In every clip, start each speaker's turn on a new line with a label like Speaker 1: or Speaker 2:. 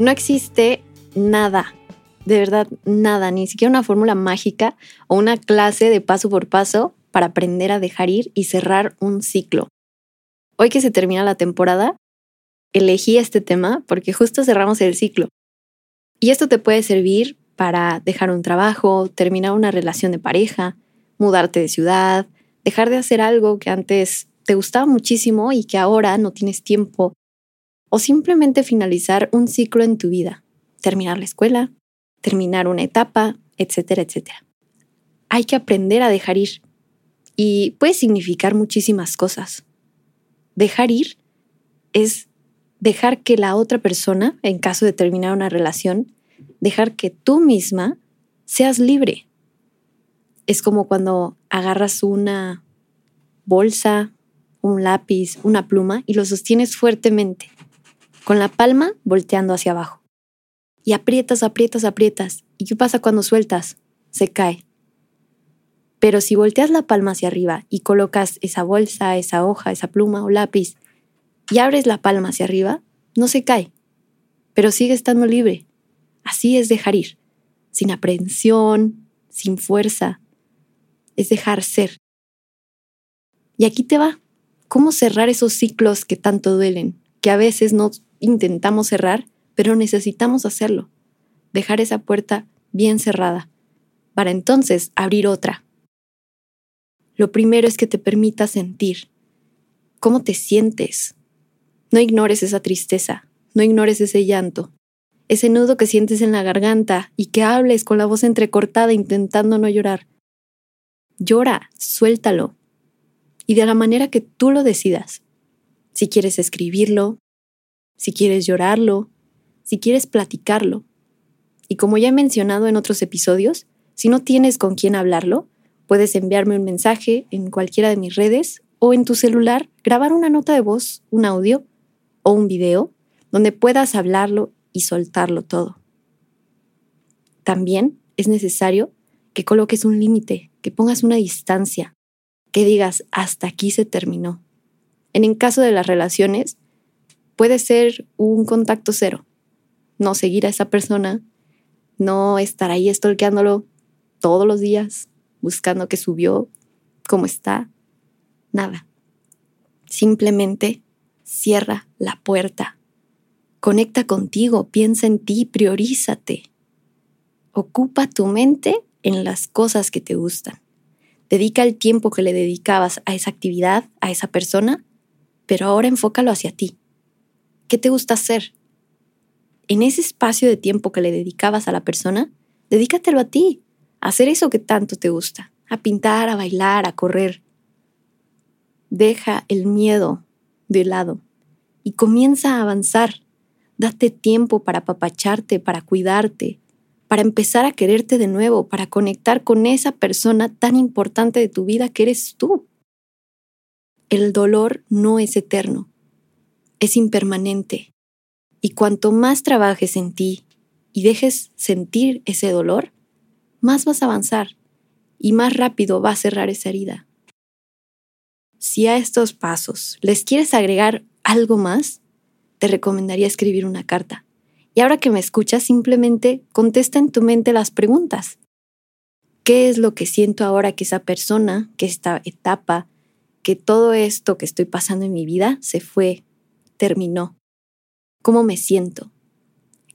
Speaker 1: No existe nada, de verdad nada, ni siquiera una fórmula mágica o una clase de paso por paso para aprender a dejar ir y cerrar un ciclo. Hoy que se termina la temporada, elegí este tema porque justo cerramos el ciclo. Y esto te puede servir para dejar un trabajo, terminar una relación de pareja, mudarte de ciudad, dejar de hacer algo que antes te gustaba muchísimo y que ahora no tienes tiempo o simplemente finalizar un ciclo en tu vida, terminar la escuela, terminar una etapa, etcétera, etcétera. Hay que aprender a dejar ir y puede significar muchísimas cosas. Dejar ir es dejar que la otra persona, en caso de terminar una relación, dejar que tú misma seas libre. Es como cuando agarras una bolsa, un lápiz, una pluma y lo sostienes fuertemente con la palma volteando hacia abajo. Y aprietas, aprietas, aprietas. ¿Y qué pasa cuando sueltas? Se cae. Pero si volteas la palma hacia arriba y colocas esa bolsa, esa hoja, esa pluma o lápiz y abres la palma hacia arriba, no se cae, pero sigue estando libre. Así es dejar ir, sin aprehensión, sin fuerza. Es dejar ser. Y aquí te va. ¿Cómo cerrar esos ciclos que tanto duelen, que a veces no intentamos cerrar, pero necesitamos hacerlo, dejar esa puerta bien cerrada, para entonces abrir otra. Lo primero es que te permita sentir cómo te sientes. No ignores esa tristeza, no ignores ese llanto, ese nudo que sientes en la garganta y que hables con la voz entrecortada intentando no llorar. Llora, suéltalo. Y de la manera que tú lo decidas. Si quieres escribirlo, si quieres llorarlo, si quieres platicarlo. Y como ya he mencionado en otros episodios, si no tienes con quién hablarlo, puedes enviarme un mensaje en cualquiera de mis redes o en tu celular grabar una nota de voz, un audio o un video donde puedas hablarlo y soltarlo todo. También es necesario que coloques un límite, que pongas una distancia, que digas hasta aquí se terminó. En el caso de las relaciones, puede ser un contacto cero. No seguir a esa persona, no estar ahí estolqueándolo todos los días, buscando qué subió, cómo está, nada. Simplemente cierra la puerta. Conecta contigo, piensa en ti, priorízate. Ocupa tu mente en las cosas que te gustan. Dedica el tiempo que le dedicabas a esa actividad, a esa persona, pero ahora enfócalo hacia ti. ¿Qué te gusta hacer? En ese espacio de tiempo que le dedicabas a la persona, dedícatelo a ti, a hacer eso que tanto te gusta, a pintar, a bailar, a correr. Deja el miedo de lado y comienza a avanzar. Date tiempo para apapacharte, para cuidarte, para empezar a quererte de nuevo, para conectar con esa persona tan importante de tu vida que eres tú. El dolor no es eterno es impermanente. Y cuanto más trabajes en ti y dejes sentir ese dolor, más vas a avanzar y más rápido va a cerrar esa herida. Si a estos pasos les quieres agregar algo más, te recomendaría escribir una carta. Y ahora que me escuchas, simplemente contesta en tu mente las preguntas. ¿Qué es lo que siento ahora que esa persona, que esta etapa, que todo esto que estoy pasando en mi vida se fue, terminó? ¿Cómo me siento?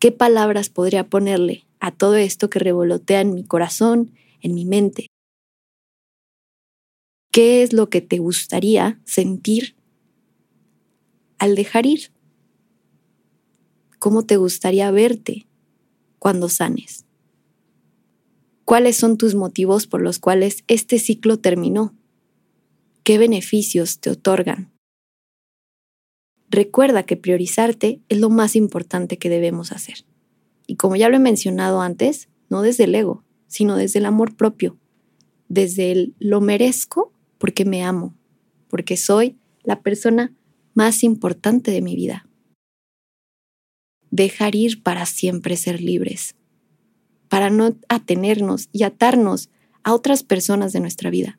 Speaker 1: ¿Qué palabras podría ponerle a todo esto que revolotea en mi corazón, en mi mente? ¿Qué es lo que te gustaría sentir al dejar ir? ¿Cómo te gustaría verte cuando sanes? ¿Cuáles son tus motivos por los cuales este ciclo terminó? ¿Qué beneficios te otorgan? Recuerda que priorizarte es lo más importante que debemos hacer. Y como ya lo he mencionado antes, no desde el ego, sino desde el amor propio, desde el lo merezco porque me amo, porque soy la persona más importante de mi vida. Dejar ir para siempre ser libres, para no atenernos y atarnos a otras personas de nuestra vida.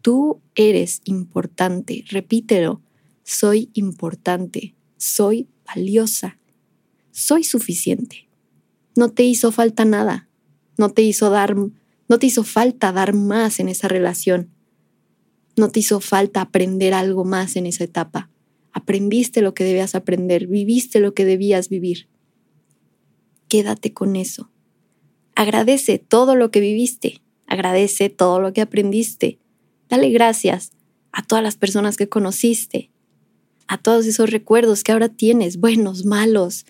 Speaker 1: Tú eres importante, repítelo, soy importante, soy valiosa, soy suficiente. No te hizo falta nada, no te hizo dar, no te hizo falta dar más en esa relación. No te hizo falta aprender algo más en esa etapa. Aprendiste lo que debías aprender, viviste lo que debías vivir. Quédate con eso. Agradece todo lo que viviste, agradece todo lo que aprendiste. Dale gracias a todas las personas que conociste, a todos esos recuerdos que ahora tienes, buenos, malos,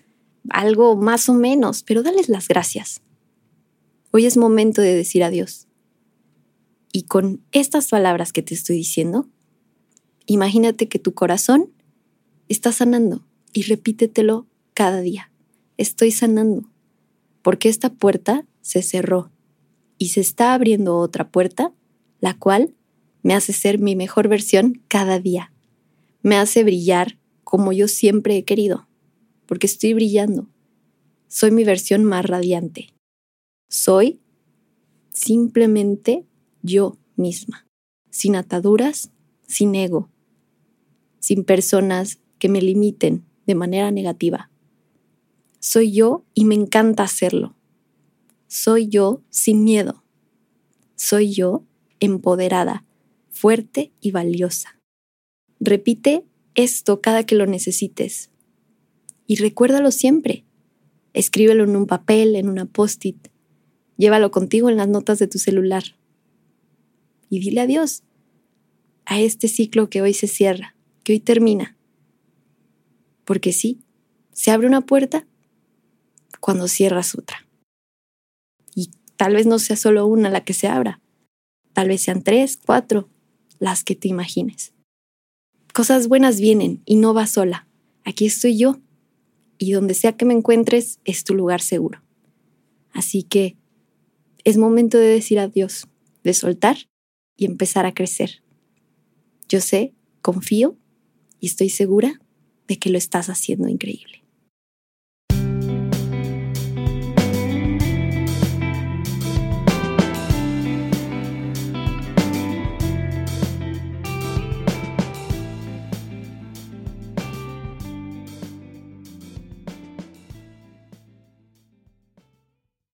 Speaker 1: algo más o menos, pero dales las gracias. Hoy es momento de decir adiós. Y con estas palabras que te estoy diciendo, imagínate que tu corazón está sanando y repítetelo cada día. Estoy sanando, porque esta puerta se cerró y se está abriendo otra puerta, la cual me hace ser mi mejor versión cada día. Me hace brillar como yo siempre he querido, porque estoy brillando. Soy mi versión más radiante. Soy simplemente yo misma, sin ataduras, sin ego, sin personas que me limiten de manera negativa. Soy yo y me encanta hacerlo. Soy yo sin miedo. Soy yo empoderada, fuerte y valiosa. Repite esto cada que lo necesites. Y recuérdalo siempre. Escríbelo en un papel, en una post-it, Llévalo contigo en las notas de tu celular. Y dile adiós a este ciclo que hoy se cierra, que hoy termina. Porque sí, se abre una puerta cuando cierras otra. Y tal vez no sea solo una la que se abra, tal vez sean tres, cuatro, las que te imagines. Cosas buenas vienen y no vas sola. Aquí estoy yo. Y donde sea que me encuentres es tu lugar seguro. Así que es momento de decir adiós, de soltar y empezar a crecer. Yo sé, confío y estoy segura de que lo estás haciendo increíble.